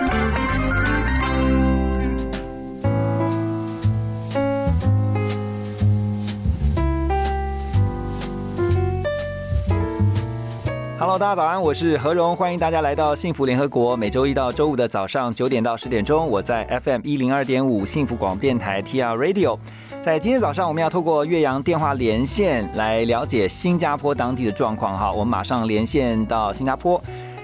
大家早安，我是何荣，欢迎大家来到幸福联合国。每周一到周五的早上九点到十点钟，我在 FM 一零二点五幸福广播电台 TR Radio。在今天早上，我们要透过岳阳电话连线来了解新加坡当地的状况。哈，我们马上连线到新加坡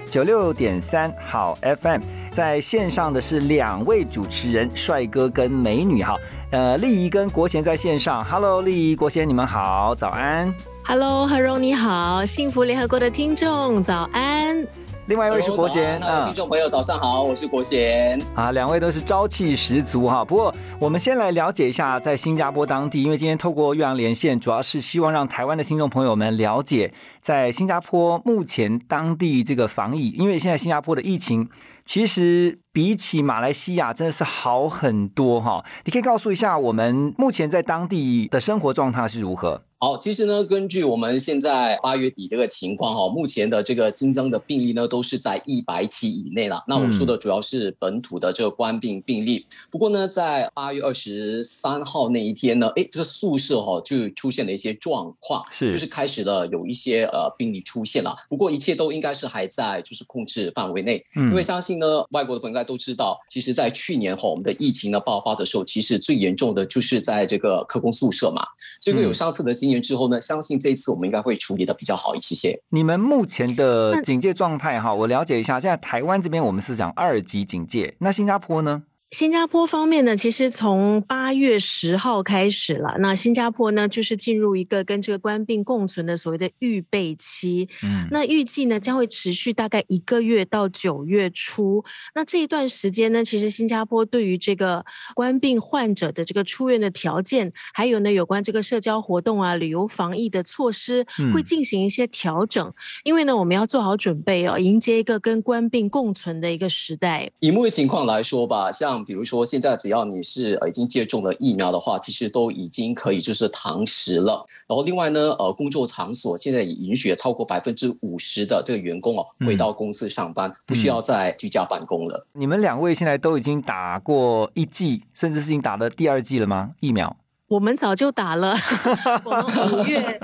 九六点三好 FM，在线上的是两位主持人，帅哥跟美女。哈，呃，丽怡跟国贤在线上。Hello，丽怡、国贤，你们好，早安。Hello，何荣你好，幸福联合国的听众早安。另外一位是国贤，嗯，听众朋友早上好，我是国贤啊，两位都是朝气十足哈。不过我们先来了解一下在新加坡当地，因为今天透过岳阳连线，主要是希望让台湾的听众朋友们了解在新加坡目前当地这个防疫，因为现在新加坡的疫情其实比起马来西亚真的是好很多哈。你可以告诉一下我们目前在当地的生活状态是如何？好，其实呢，根据我们现在八月底这个情况哈，目前的这个新增的病例呢，都是在一百起以内了。那我说的主要是本土的这个冠病病例。不过呢，在八月二十三号那一天呢，哎，这个宿舍哈就出现了一些状况，是就是开始了有一些呃病例出现了。不过一切都应该是还在就是控制范围内，嗯因为相信呢，外国的朋友应该都知道，其实在去年哈我们的疫情呢爆发的时候，其实最严重的就是在这个科工宿舍嘛。这个有上次的经验之后呢，相信这一次我们应该会处理的比较好一些些。你们目前的警戒状态哈，我了解一下。现在台湾这边我们是讲二级警戒，那新加坡呢？新加坡方面呢，其实从八月十号开始了，那新加坡呢就是进入一个跟这个官病共存的所谓的预备期。嗯，那预计呢将会持续大概一个月到九月初。那这一段时间呢，其实新加坡对于这个官病患者的这个出院的条件，还有呢有关这个社交活动啊、旅游防疫的措施，嗯会进行一些调整。因为呢，我们要做好准备哦，迎接一个跟官病共存的一个时代。以目前情况来说吧，像比如说现在只要你是呃已经接种了疫苗的话，其实都已经可以就是堂食了。然后另外呢，呃，工作场所现在也允许超过百分之五十的这个员工哦回到公司上班，不需要再居家办公了。你们两位现在都已经打过一剂，甚至是已经打了第二剂了吗？疫苗？我们早就打了，我们五月，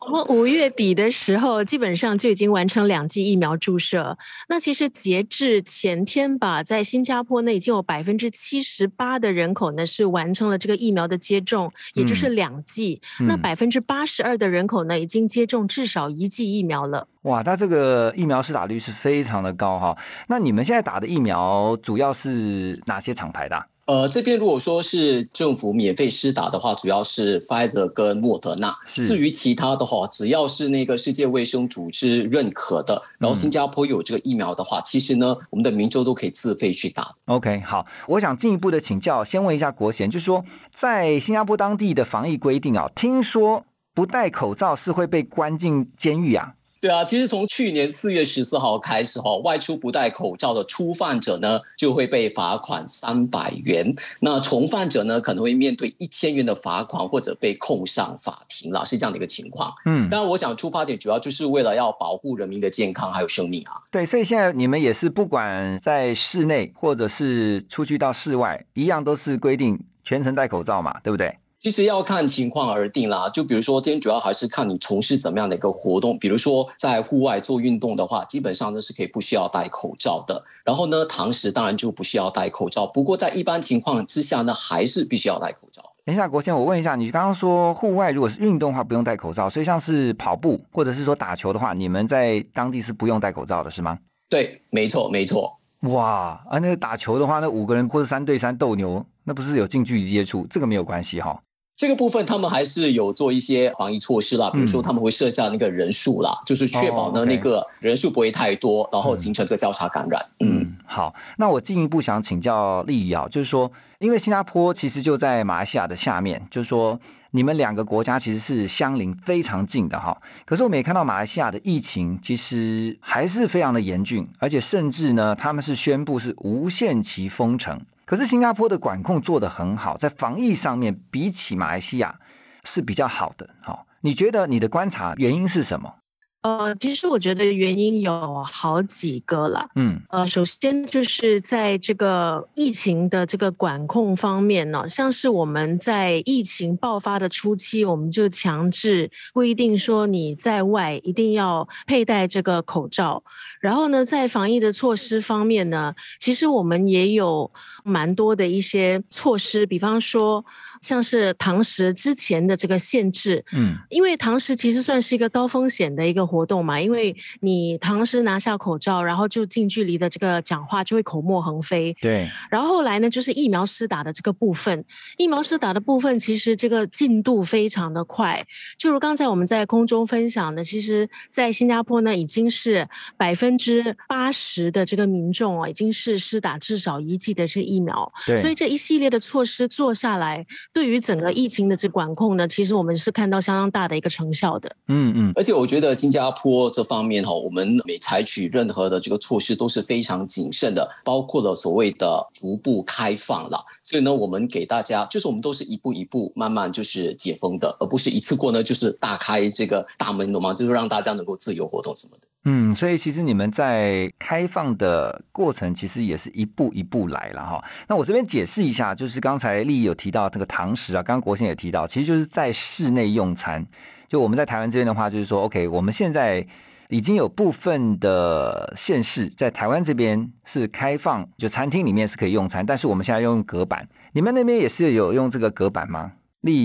我们五月底的时候，基本上就已经完成两剂疫苗注射。那其实截至前天吧，在新加坡呢，已经有百分之七十八的人口呢是完成了这个疫苗的接种，也就是两剂。那嗯百分之八十二的人口呢，已经接种至少一剂疫苗了。哇，那这个疫苗施打率是非常的高哈。那你们现在打的疫苗主要是哪些厂牌的啊、呃，这边如果说是政府免费施打的话，主要是 Pfizer 跟莫德纳。至于其他的话，只要是那个世界卫生组织认可的，然后新加坡有这个疫苗的话，其实呢，我们的民众都可以自费去打。OK，好，我想进一步的请教，先问一下国贤，就是说在新加坡当地的防疫规定啊，听说不戴口罩是会被关进监狱啊。对啊，其实从去年四月十四号开始哈，外出不戴口罩的初犯者呢，就会被罚款三百元；那从犯者呢，可能会面对一千元的罚款，或者被控上法庭了，是这样的一个情况。嗯，当然，我想出发点主要就是为了要保护人民的健康还有生命啊。对，所以现在你们也是不管在室内或者是出去到室外，一样都是规定全程戴口罩嘛，对不对？其实要看情况而定啦，就比如说今天主要还是看你从事怎么样的一个活动，比如说在户外做运动的话，基本上呢是可以不需要戴口罩的。然后呢，堂食当然就不需要戴口罩，不过在一般情况之下呢，还是必须要戴口罩。等一下，国贤，我问一下，你刚刚说户外如果是运动的话不用戴口罩，所以像是跑步或者是说打球的话，你们在当地是不用戴口罩的，是吗？对，没错，没错。哇啊，那个打球的话，那五个人或者三对三斗牛，那不是有近距离接触，这个没有关系哈。这个部分他们还是有做一些防疫措施啦，比如说他们会设下那个人数啦，就是确保呢那个人数不会太多，然后形成这个交叉感染。嗯，好，那我进一步想请教丽瑶，就是说，因为新加坡其实就在马来西亚的下面，就是说你们两个国家其实是相邻非常近的哈。可是我们也看到马来西亚的疫情其实还是非常的严峻，而且甚至呢他们是宣布是无限期封城。可是新加坡的管控做得很好，在防疫上面比起马来西亚是比较好的。好，你觉得你的观察原因是什么？呃，其实我觉得原因有好几个了。嗯，呃，首先就是在这个疫情的这个管控方面呢，像是我们在疫情爆发的初期，我们就强制规定说你在外一定要佩戴这个口罩。然后呢，在防疫的措施方面呢，其实我们也有蛮多的一些措施，比方说。像是堂食之前的这个限制，嗯，因为堂食其实算是一个高风险的一个活动嘛，因为你堂食拿下口罩，然后就近距离的这个讲话就会口沫横飞，对。然后后来呢，就是疫苗施打的这个部分，疫苗施打的部分其实这个进度非常的快，就如刚才我们在空中分享的，其实在新加坡呢已经是百分之八十的这个民众哦，已经是施打至少一剂的这疫苗，对。所以这一系列的措施做下来。对于整个疫情的这管控呢，其实我们是看到相当大的一个成效的。嗯嗯，而且我觉得新加坡这方面哈，我们每采取任何的这个措施都是非常谨慎的，包括了所谓的逐步开放了。所以呢，我们给大家就是我们都是一步一步慢慢就是解封的，而不是一次过呢就是大开这个大门，懂吗？就是让大家能够自由活动什么的。嗯，所以其实你们在开放的过程，其实也是一步一步来了哈。那我这边解释一下，就是刚才丽有提到这个堂食啊，刚刚国庆也提到，其实就是在室内用餐。就我们在台湾这边的话，就是说，OK，我们现在已经有部分的县市在台湾这边是开放，就餐厅里面是可以用餐，但是我们现在用隔板。你们那边也是有用这个隔板吗？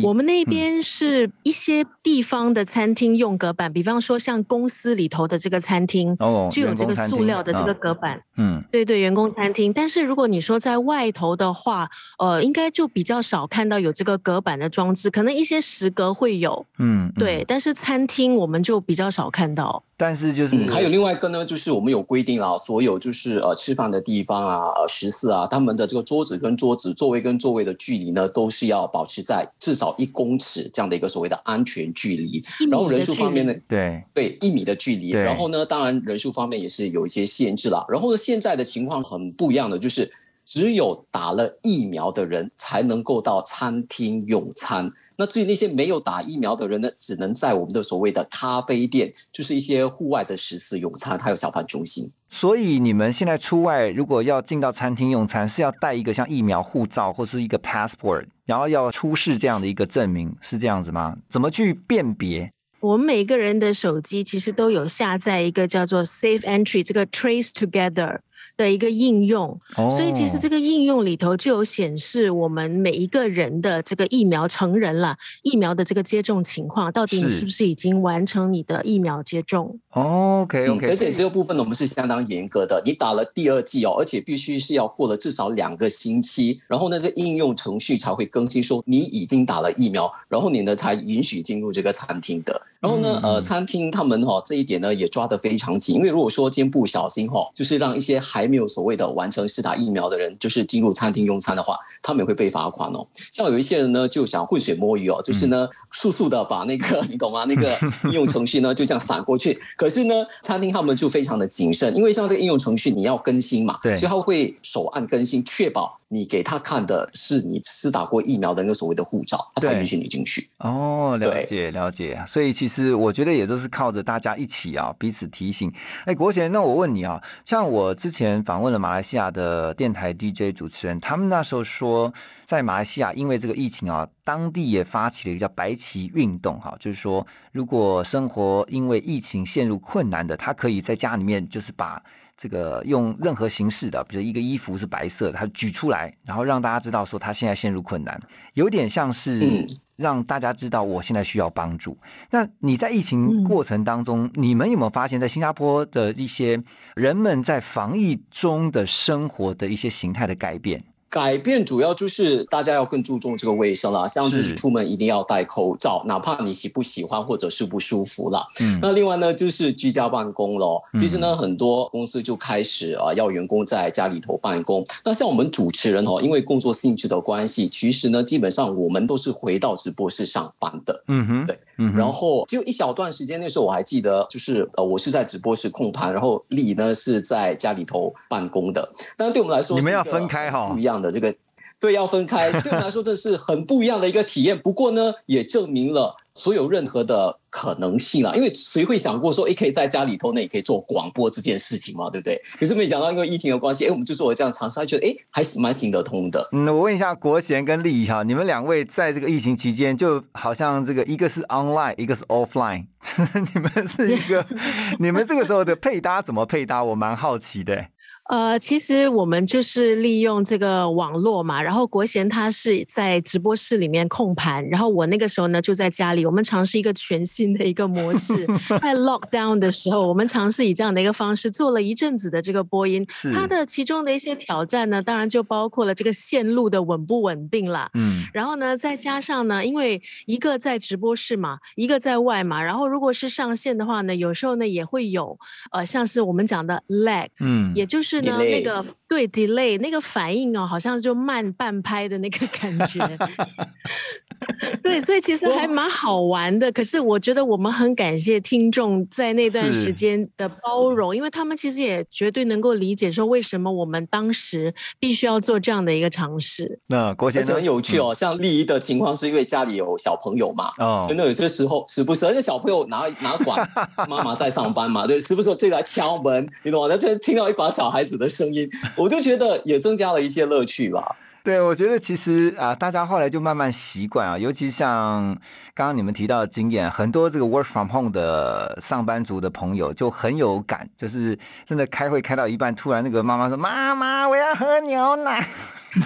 我们那边是一些地方的餐厅用隔板，比方说像公司里头的这个餐厅，哦，就有这个塑料的这个隔板。嗯，对对，员工餐厅。但是如果你说在外头的话，呃，应该就比较少看到有这个隔板的装置，可能一些食阁会有。嗯，对。但是餐厅我们就比较少看到。但是就是还有另外一个呢，就是我们有规定啊，所有就是呃吃饭的地方啊，呃食肆啊，他们的这个桌子跟桌子、座位跟座位的距离呢，都是要保持在至少一公尺这样的一个所谓的安全距离。然后人数方面呢，对对一米的距离。然后呢，当然人数方面也是有一些限制了。然后呢，现在的情况很不一样的，就是只有打了疫苗的人才能够到餐厅用餐。那至于那些没有打疫苗的人呢，只能在我们的所谓的咖啡店，就是一些户外的食肆用餐，还有小贩中心。所以你们现在出外如果要进到餐厅用餐，是要带一个像疫苗护照或是一个 passport，然后要出示这样的一个证明，是这样子吗？怎么去辨别？我们每个人的手机其实都有下载一个叫做 Safe Entry 这个 Trace Together。的一个应用，所以其实这个应用里头就有显示我们每一个人的这个疫苗成人了疫苗的这个接种情况，到底你是不是已经完成你的疫苗接种？OK OK，而且这个部分呢，我们是相当严格的。你打了第二剂哦，而且必须是要过了至少两个星期，然后呢，这个应用程序才会更新说你已经打了疫苗，然后你呢才允许进入这个餐厅的。然后呢，呃，餐厅他们哈这一点呢也抓得非常紧，因为如果说今天不小心哈，就是让一些还没有所谓的完成试打疫苗的人，就是进入餐厅用餐的话，他们也会被罚款哦。像有一些人呢，就想浑水摸鱼哦，就是呢速速的把那个 你懂吗？那个 应用程序呢就这样闪过去。可是呢，餐厅他们就非常的谨慎，因为像这个应用程序你要更新嘛，对，所以他会手按更新，确保。你给他看的是你施打过疫苗的那个所谓的护照，他才允许你进去。哦，了解了解。所以其实我觉得也都是靠着大家一起啊，彼此提醒。哎，国贤，那我问你啊，像我之前前访问了马来西亚的电台 DJ 主持人，他们那时候说，在马来西亚因为这个疫情啊，当地也发起了一个叫白旗运动哈，就是说如果生活因为疫情陷入困难的，他可以在家里面就是把。这个用任何形式的，比如一个衣服是白色的，他举出来，然后让大家知道说他现在陷入困难，有点像是让大家知道我现在需要帮助。那你在疫情过程当中，你们有没有发现，在新加坡的一些人们在防疫中的生活的一些形态的改变？改变主要就是大家要更注重这个卫生啦，像就是是出门一定要戴口罩，哪怕你喜不喜欢或者是不舒服啦。嗯那另外呢，就是居家办公咯。其实呢，很多公司就开始啊，要员工在家里头办公。那像我们主持人哦，因为工作性质的关系，其实呢，基本上我们都是回到直播室上班的。嗯哼，对，嗯，然后只有一小段时间，那时候我还记得，就是呃，我是在直播室控盘，然后李呢是在家里头办公的。但是对我们来说，你们要分开哈不一样的这个，对，要分开。对我们来说，这是很不一样的一个体验。不过呢，也证明了所有任何的可能性啊，因为谁会想过说，诶，可以在家里头，呢也可以做广播这件事情嘛，对不对？可是没想到因为疫情的关系，诶，我们就做了这样尝试，还觉得诶，还是蛮行得通的。嗯，我问一下国贤跟丽哈，你们两位在这个疫情期间，就好像这个一个是 online，一个是 offline，你们是一个，你们这个时候的配搭怎么配搭？我蛮好奇的。呃，其实我们就是利用这个网络嘛，然后国贤他是在直播室里面控盘，然后我那个时候呢就在家里，我们尝试一个全新的一个模式，在 lockdown 的时候，我们尝试以这样的一个方式做了一阵子的这个播音，是。它的其中的一些挑战呢，当然就包括了这个线路的稳不稳定了，嗯，然后呢，再加上呢，因为一个在直播室嘛，一个在外嘛，然后如果是上线的话呢，有时候呢也会有呃，像是我们讲的 lag，嗯，也就是呢，那个对 delay 那个反应哦，好像就慢半拍的那个感觉。对，所以其实还蛮好玩的。可是我觉得我们很感谢听众在那段是时间的包容，因为他们其实也绝对能够理解说为什么我们当时必须要做这样的一个尝试。那国贤呢而且很？有趣哦，像丽姨的情况是因为家里有小朋友嘛，哦真的有些时候时不时，而且小朋友哪哪管 妈妈在上班嘛，对，时不时就来敲门，你懂吗？那就听到一把小孩子的声音，我就觉得也增加了一些乐趣吧。对，我觉得其实啊，大家后来就慢慢习惯啊，尤其像刚刚你们提到的经验，很多这个 work from home 的上班族的朋友就很有感，就是真的开会开到一半，突然那个妈妈说：“妈妈，我要喝牛奶。”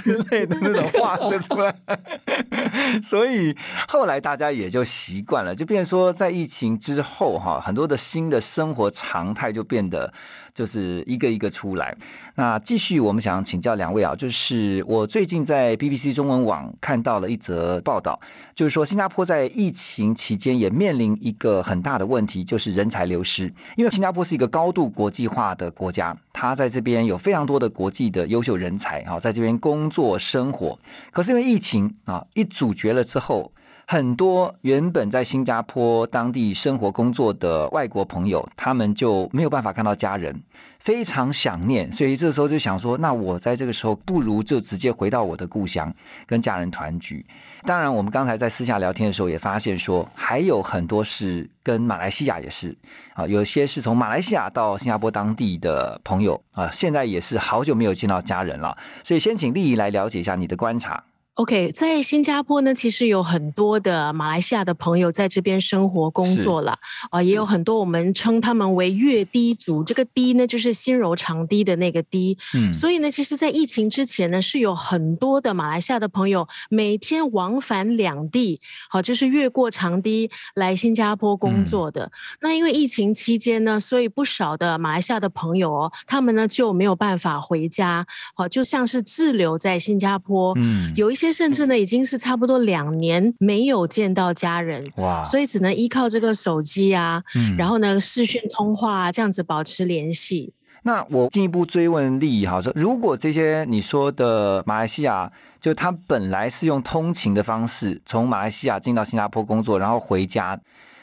之类的那种话就出来，所以后来大家也就习惯了，就变说在疫情之后哈，很多的新的生活常态就变得就是一个一个出来。那继续，我们想请教两位啊，就是我最近在 BBC 中文网看到了一则报道，就是说新加坡在疫情期间也面临一个很大的问题，就是人才流失。因为新加坡是一个高度国际化的国家，它在这边有非常多的国际的优秀人才啊，在这边工作生活。可是因为疫情啊一阻绝了之后，很多原本在新加坡当地生活工作的外国朋友，他们就没有办法看到家人，非常想念，所以这时候就想说，那我在这个时候不如就直接回到我的故乡，跟家人团聚。当然，我们刚才在私下聊天的时候也发现说，还有很多是跟马来西亚也是啊，有些是从马来西亚到新加坡当地的朋友啊，现在也是好久没有见到家人了，所以先请丽仪来了解一下你的观察。OK，在新加坡呢，其实有很多的马来西亚的朋友在这边生活工作了啊、也有很多我们称他们为粤低族，这个低呢就是心柔长低的那个低。嗯所以呢，其实，在疫情之前呢，是有很多的马来西亚的朋友每天往返两地，好，就是越过长堤来新加坡工作的。那因为疫情期间呢，所以不少的马来西亚的朋友哦，他们呢就没有办法回家，好，就像是滞留在新加坡。嗯，有一些甚至呢，已经是差不多两年没有见到家人，哇，所以只能依靠这个手机啊，嗯然后呢视讯通话啊，这样子保持联系。那我进一步追问利益哈，说如果这些你说的马来西亚，就他本来是用通勤的方式从马来西亚进到新加坡工作，然后回家，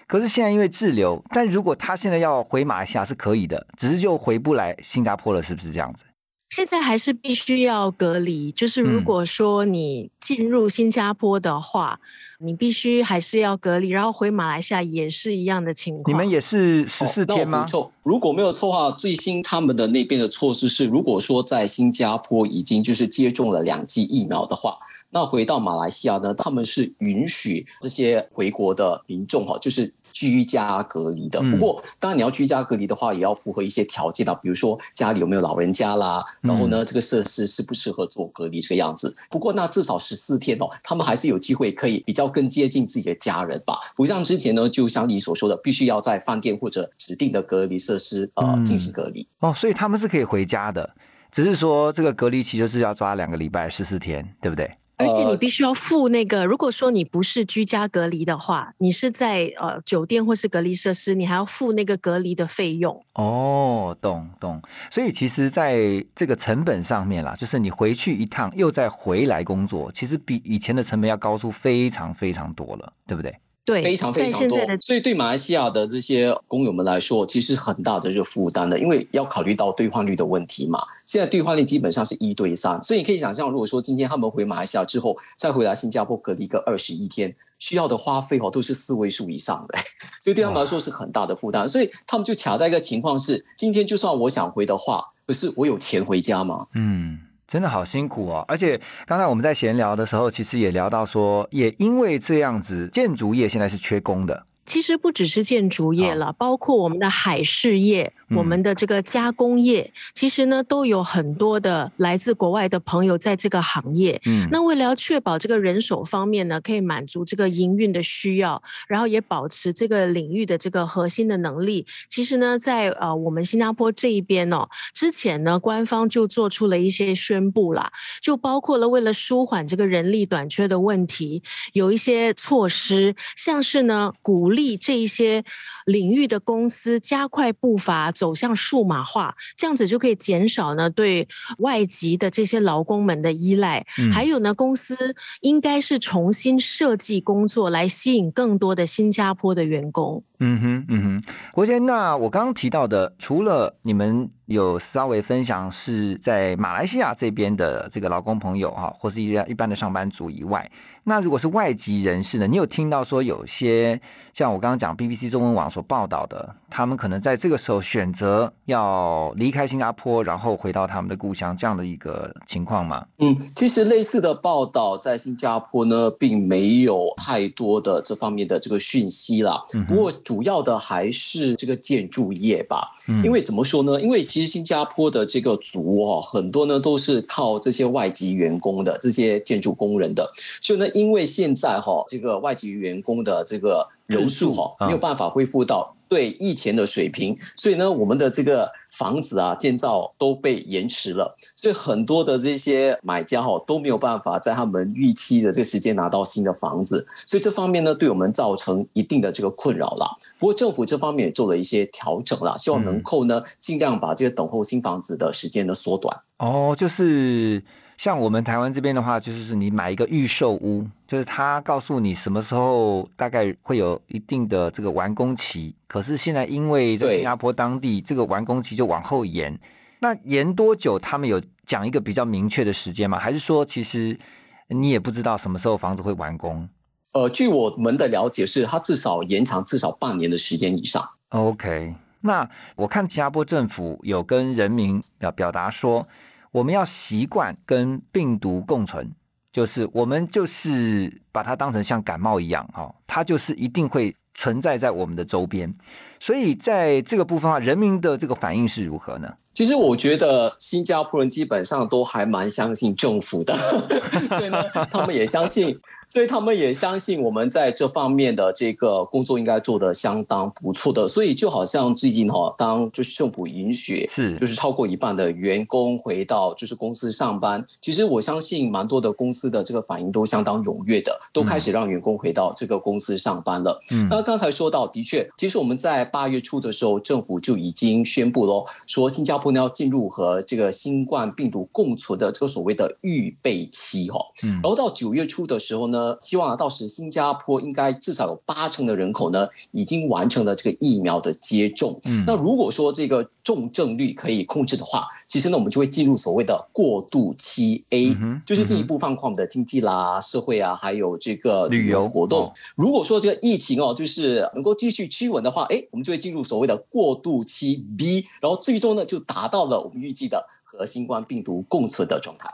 可是现在因为滞留，但如果他现在要回马来西亚是可以的，只是就回不来新加坡了，是不是这样子？现在还是必须要隔离，就是如嗯果说你进入新加坡的话，你必须还是要隔离，然后回马来西亚也是一样的情况。你们也是十四天吗补？充如果没有错的话，最新他们的那边的措施是，如果说在新加坡已经就是接种了两剂疫苗的话，那回到马来西亚呢，他们是允许这些回国的民众哈，就是居家隔离的。嗯不过，当然你要居家隔离的话，也要符合一些条件啊，比如说家里有没有老人家啦，然后呢，这个设施适不适合做隔离这个样子。不过，那至少十四天哦，他们还是有机会可以比较更接近自己的家人吧。不像之前呢，就像你所说的，必须要在饭店或者指定的隔离设施呃嗯进行隔离。哦，所以他们是可以回家的。只是说这个隔离期就是要抓两个礼拜十四天，对不对？而且你必须要付那个，如果说你不是居家隔离的话，你是在呃酒店或是隔离设施，你还要付那个隔离的费用。哦，懂懂。所以其实在这个成本上面啦，就是你回去一趟又再回来工作，其实比以前的成本要高出非常非常多了，对不对？对，非常非常多，所以对马来西亚的这些工友们来说，其实很大的这个负担的，因为要考虑到兑换率的问题嘛。现在兑换率基本上是一对三，所以你可以想象，如果说今天他们回马来西亚之后，再回来新加坡隔离个二十一天，需要的花费哦都是四位数以上的，所以对他们来说是很大的负担。所以他们就卡在一个情况是，今天就算我想回的话，可是我有钱回家吗？嗯。真的好辛苦哦，而且刚才我们在闲聊的时候，其实也聊到说，也因为这样子，建筑业现在是缺工的。其实不只是建筑业了，包括我们的海事业、我们的这个加工业，其实呢都有很多的来自国外的朋友在这个行业。嗯，那为了要确保这个人手方面呢，可以满足这个营运的需要，然后也保持这个领域的这个核心的能力。其实呢，在呃我们新加坡这一边哦，之前呢官方就做出了一些宣布啦，就包括了为了舒缓这个人力短缺的问题，有一些措施，像是呢鼓。力这一些领域的公司加快步伐走向数码化，这样子就可以减少呢对外籍的这些劳工们的依赖。还有呢，公司应该是重新设计工作来吸引更多的新加坡的员工。嗯哼，嗯哼，国贤，那我刚刚提到的，除了你们有稍微分享是在马来西亚这边的这个劳工朋友哈，或是一一般的上班族以外，那如果是外籍人士呢？你有听到说有些像我刚刚讲 BBC 中文网所报道的，他们可能在这个时候选择要离开新加坡，然后回到他们的故乡这样的一个情况吗？嗯，其实类似的报道在新加坡呢，并没有太多的这方面的这个讯息啦。不过。主要的还是这个建筑业吧，因为怎么说呢？因为其实新加坡的这个族哦，很多呢都是靠这些外籍员工的这些建筑工人的，所以呢，因为现在哈这个外籍员工的这个人数哈没有办法恢复到。对疫前的水平，所以呢，我们的这个房子啊建造都被延迟了，所以很多的这些买家哈都没有办法在他们预期的这个时间拿到新的房子，所以这方面呢，对我们造成一定的这个困扰了。不过政府这方面也做了一些调整了，希望能够呢尽量把这个等候新房子的时间呢缩短。哦，就是。像我们台湾这边的话，就是你买一个预售屋，就是他告诉你什么时候大概会有一定的这个完工期。可是现在因为在新加坡当地，这个完工期就往后延。那延多久？他们有讲一个比较明确的时间吗？还是说其实你也不知道什么时候房子会完工？呃，据我们的了解，是他至少延长至少半年的时间以上。OK，那我看新加坡政府有跟人民表表达说。我们要习惯跟病毒共存，就是我们就是把它当成像感冒一样，哈，它就是一定会存在在我们的周边。所以在这个部分的话，人民的这个反应是如何呢？其实我觉得新加坡人基本上都还蛮相信政府的，所以呢，他们也相信。所以他们也相信我们在这方面的这个工作应该做的相当不错的。所以就好像最近哈，当就是政府允许是就是超过一半的员工回到就是公司上班，其实我相信蛮多的公司的这个反应都相当踊跃的，都开始让员工回到这个公司上班了。嗯，那刚才说到，的确，其实我们在八月初的时候，政府就已经宣布了，说新加坡呢要进入和这个新冠病毒共存的这个所谓的预备期哈。嗯，然后到九月初的时候呢。希望啊到时新加坡应该至少有八成的人口呢，已经完成了这个疫苗的接种。嗯，那如果说这个重症率可以控制的话，其实呢，我们就会进入所谓的过渡期 A，就是进一步放宽我们的经济啦、社会啊，还有这个旅游活动。如果说这个疫情哦，就是能够继续趋稳的话，哎，我们就会进入所谓的过渡期 B，然后最终呢，就达到了我们预计的和新冠病毒共存的状态。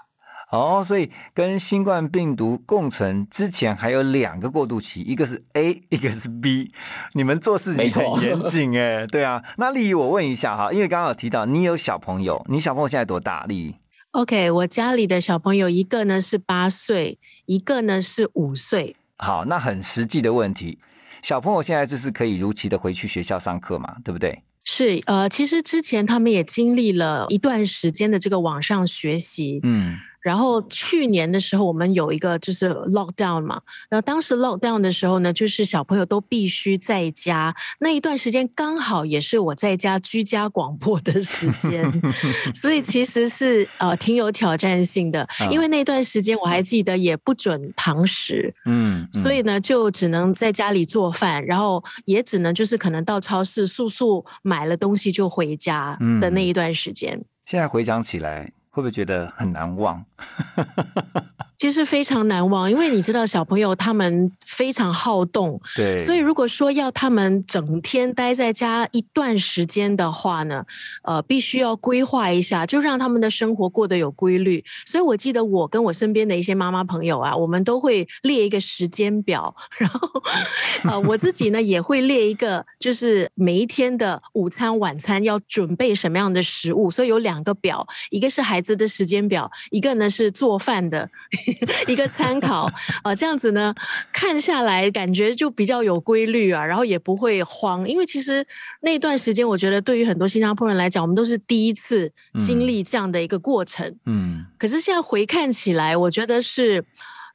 哦，所以跟新冠病毒共存之前还有两个过渡期，一个是 A，一个是 B。你们做事情很严谨 哎，对啊。那丽姨，我问一下哈，因为刚刚有提到你有小朋友，你小朋友现在多大？丽姨？OK，我家里的小朋友一个呢是八岁，一个呢是五岁。好，那很实际的问题，小朋友现在就是可以如期的回去学校上课嘛，对不对？是呃，其实之前他们也经历了一段时间的这个网上学习，嗯然后去年的时候，我们有一个就是 lockdown 嘛，然后当时 lockdown 的时候呢，就是小朋友都必须在家，那一段时间刚好也是我在家居家广播的时间，所以其实是呃挺有挑战性的，因为那段时间我还记得也不准堂食，嗯，所以呢就只能在家里做饭，然后也只能就是可能到超市速速买了东西就回家的那一段时间。现在回想起来，会不会觉得很难忘？其实非常难忘，因为你知道小朋友他们非常好动，对，所以如果说要他们整天待在家一段时间的话呢，呃，必须要规划一下，就让他们的生活过得有规律。所以我记得我跟我身边的一些妈妈朋友啊，我们都会列一个时间表，然后呃，我自己呢也会列一个，就是每一天的午餐、晚餐要准备什么样的食物。所以有两个表，一个是孩子的时间表，一个呢是做饭的。一个参考啊，这样子呢，看下来感觉就比较有规律啊，然后也不会慌，因为其实那段时间，我觉得对于很多新加坡人来讲，我们都是第一次经历这样的一个过程。嗯，可是现在回看起来，我觉得是。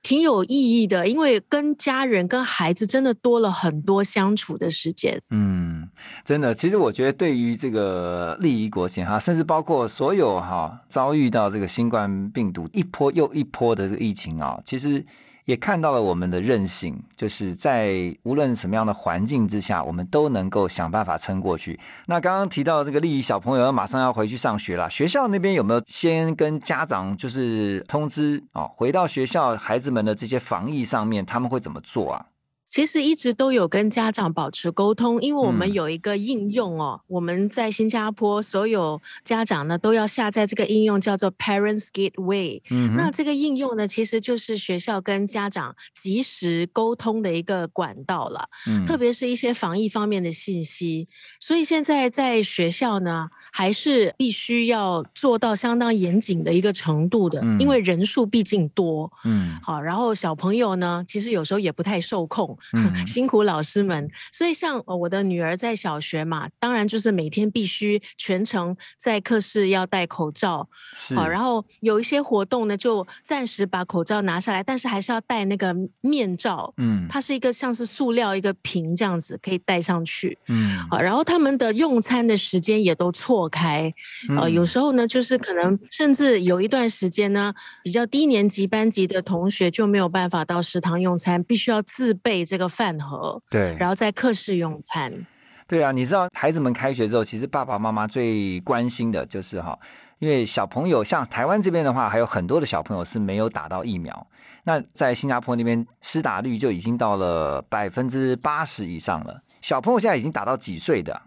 挺有意义的，因为跟家人、跟孩子真的多了很多相处的时间。嗯，真的，其实我觉得对于这个利益国情哈，甚至包括所有哈遭遇到这个新冠病毒一波又一波的这个疫情啊，其实。也看到了我们的韧性，就是在无论什么样的环境之下，我们都能够想办法撑过去。那刚刚提到这个利益小朋友要马上要回去上学了，学校那边有没有先跟家长就是通知啊？回到学校，孩子们的这些防疫上面，他们会怎么做啊？其实一直都有跟家长保持沟通，因为我们有一个应用哦，我们在新加坡所有家长呢都要下载这个应用，叫做 Parents Gateway。嗯，那这个应用呢，其实就是学校跟家长及时沟通的一个管道了。嗯，特别是一些防疫方面的信息，所以现在在学校呢。还是必须要做到相当严谨的一个程度的，因为人数毕竟多。嗯，好，然后小朋友呢，其实有时候也不太受控，辛苦老师们。所以像我的女儿在小学嘛，当然就是每天必须全程在课室要戴口罩。好，然后有一些活动呢，就暂时把口罩拿下来，但是还是要戴那个面罩。嗯，它是一个像是塑料一个瓶这样子，可以戴上去。嗯，好，然后他们的用餐的时间也都错。开，呃，有时候呢，就是可能甚至有一段时间呢，比较低年级班级的同学就没有办法到食堂用餐，必须要自备这个饭盒，对，然后在课室用餐。对啊，你知道孩子们开学之后，其实爸爸妈妈最关心的就是哈，因为小朋友像台湾这边的话，还有很多的小朋友是没有打到疫苗，那在新加坡那边施打率就已经到了百分之八十以上了。小朋友现在已经打到几岁的？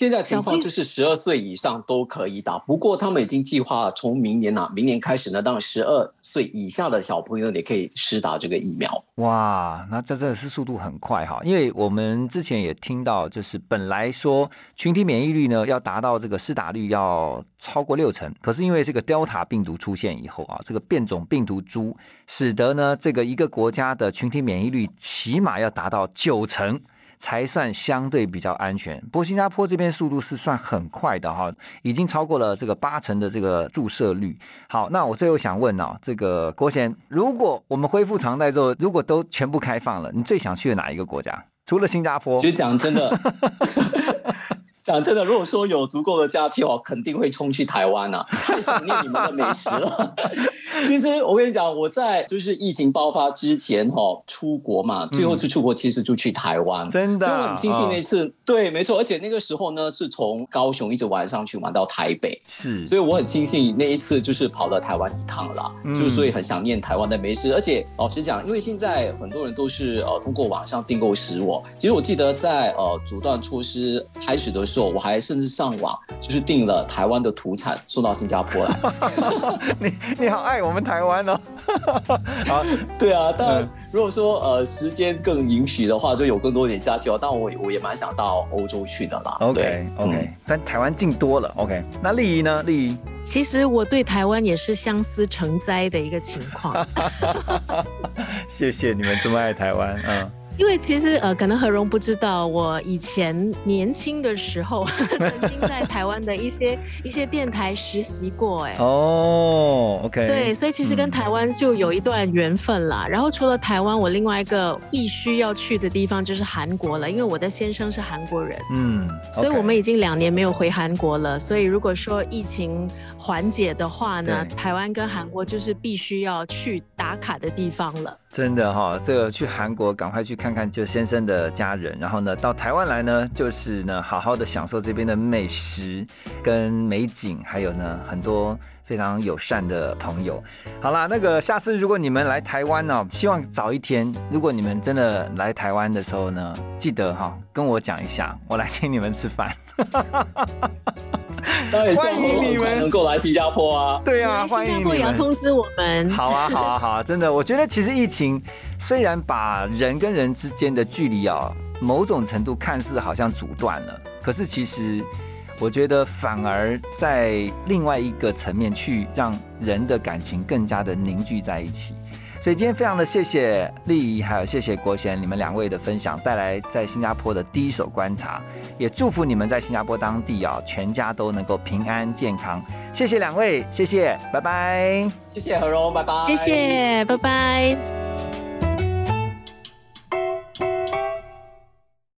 现在情况就是十二岁以上都可以打，不过他们已经计划从明年啊，明年开始呢，让十二岁以下的小朋友也可以施打这个疫苗。哇，那这真的是速度很快哈！因为我们之前也听到，就是本来说群体免疫率呢要达到这个施打率要超过六成，可是因为这个 Delta 病毒出现以后啊，这个变种病毒株使得呢这个一个国家的群体免疫率起码要达到九成。才算相对比较安全。不过新加坡这边速度是算很快的哈，已经超过了这个八成的这个注射率。好，那我最后想问哦，这个郭贤，如果我们恢复常态之后，如果都全部开放了，你最想去的哪一个国家？除了新加坡？其实讲真的。讲真的，如果说有足够的假期，我肯定会冲去台湾啊！太想念你们的美食了。其实我跟你讲，我在就是疫情爆发之前哈，出国嘛，最后一次出国其实就去台湾，真的。所以我很庆幸那次，对，没错。而且那个时候呢，是从高雄一直玩上去玩到台北，是。所以我很庆幸那一次就是跑了台湾一趟啦，就是所以很想念台湾的美食。而且老实讲，因为现在很多人都是呃通过网上订购食物，其实我记得在呃阻断措施开始的时候。我还甚至上网，就是订了台湾的土产送到新加坡来。你你好爱我们台湾哦。啊，对啊。但如果说呃时间更允许的话，就有更多点假期哦。但我我也蛮想到欧洲去的啦。OK OK，但台湾近多了。OK，那丽仪呢？丽仪，其实我对台湾也是相思成灾的一个情况。谢谢你们这么爱台湾，嗯。因为其实呃，可能何荣不知道，我以前年轻的时候 曾经在台湾的一些 一些电台实习过，哎，哦，OK，对，所以其实跟台湾就有一段缘分啦。然后除了台湾，我另外一个必须要去的地方就是韩国了，因为我的先生是韩国人，嗯，所以我们已经两年没有回韩国了。所以如果说疫情缓解的话呢，台湾跟韩国就是必须要去打卡的地方了。真的哈，这个去韩国赶快去看看就先生的家人，然后呢到台湾来呢，就是呢好好的享受这边的美食跟美景，还有呢很多非常友善的朋友。好啦，那个下次如果你们来台湾呢，希望早一天，如果你们真的来台湾的时候呢，记得哈跟我讲一下，我来请你们吃饭。欢迎你们能够来新加坡啊！对啊，欢迎你们。也要通知我们。好啊，好啊，好啊！真的，我觉得其实疫情虽然把人跟人之间的距离啊，某种程度看似好像阻断了，可是其实我觉得反而在另外一个层面去让人的感情更加的凝聚在一起。所以今天非常的谢谢丽仪，还有谢谢国贤你们两位的分享，带来在新加坡的第一手观察，也祝福你们在新加坡当地啊，全家都能够平安健康。谢谢两位，谢谢，拜拜。谢谢何荣，拜拜。谢谢，拜拜。